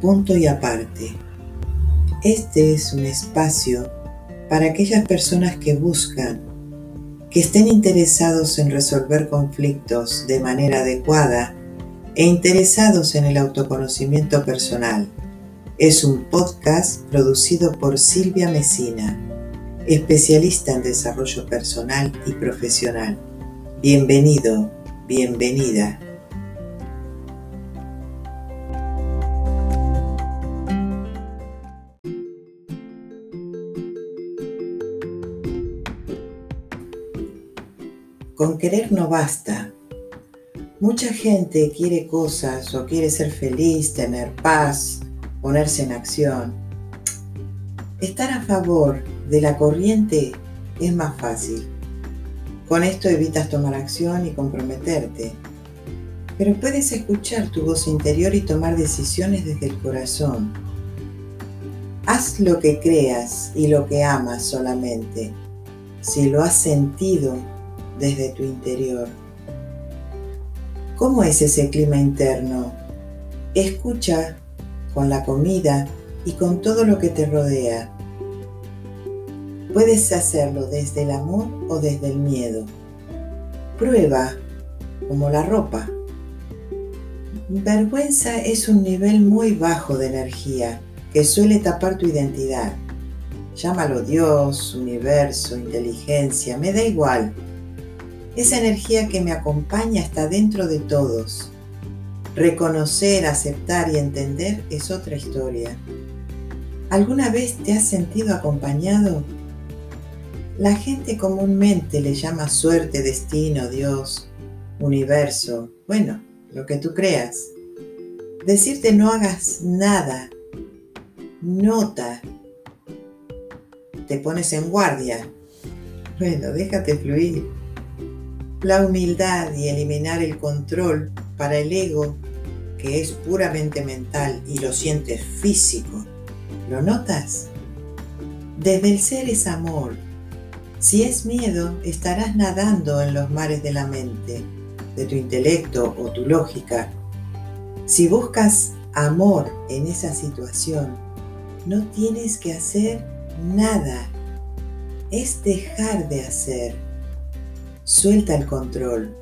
Punto y aparte. Este es un espacio para aquellas personas que buscan, que estén interesados en resolver conflictos de manera adecuada e interesados en el autoconocimiento personal. Es un podcast producido por Silvia Mesina, especialista en desarrollo personal y profesional. Bienvenido, bienvenida. Con querer no basta. Mucha gente quiere cosas o quiere ser feliz, tener paz, ponerse en acción. Estar a favor de la corriente es más fácil. Con esto evitas tomar acción y comprometerte. Pero puedes escuchar tu voz interior y tomar decisiones desde el corazón. Haz lo que creas y lo que amas solamente. Si lo has sentido desde tu interior. ¿Cómo es ese clima interno? Escucha con la comida y con todo lo que te rodea. Puedes hacerlo desde el amor o desde el miedo. Prueba, como la ropa. Vergüenza es un nivel muy bajo de energía que suele tapar tu identidad. Llámalo Dios, universo, inteligencia, me da igual. Esa energía que me acompaña está dentro de todos. Reconocer, aceptar y entender es otra historia. ¿Alguna vez te has sentido acompañado? La gente comúnmente le llama suerte, destino, Dios, universo, bueno, lo que tú creas. Decirte no hagas nada, nota, te pones en guardia. Bueno, déjate fluir. La humildad y eliminar el control para el ego, que es puramente mental y lo sientes físico, ¿lo notas? Desde el ser es amor. Si es miedo, estarás nadando en los mares de la mente, de tu intelecto o tu lógica. Si buscas amor en esa situación, no tienes que hacer nada. Es dejar de hacer Suelta el control.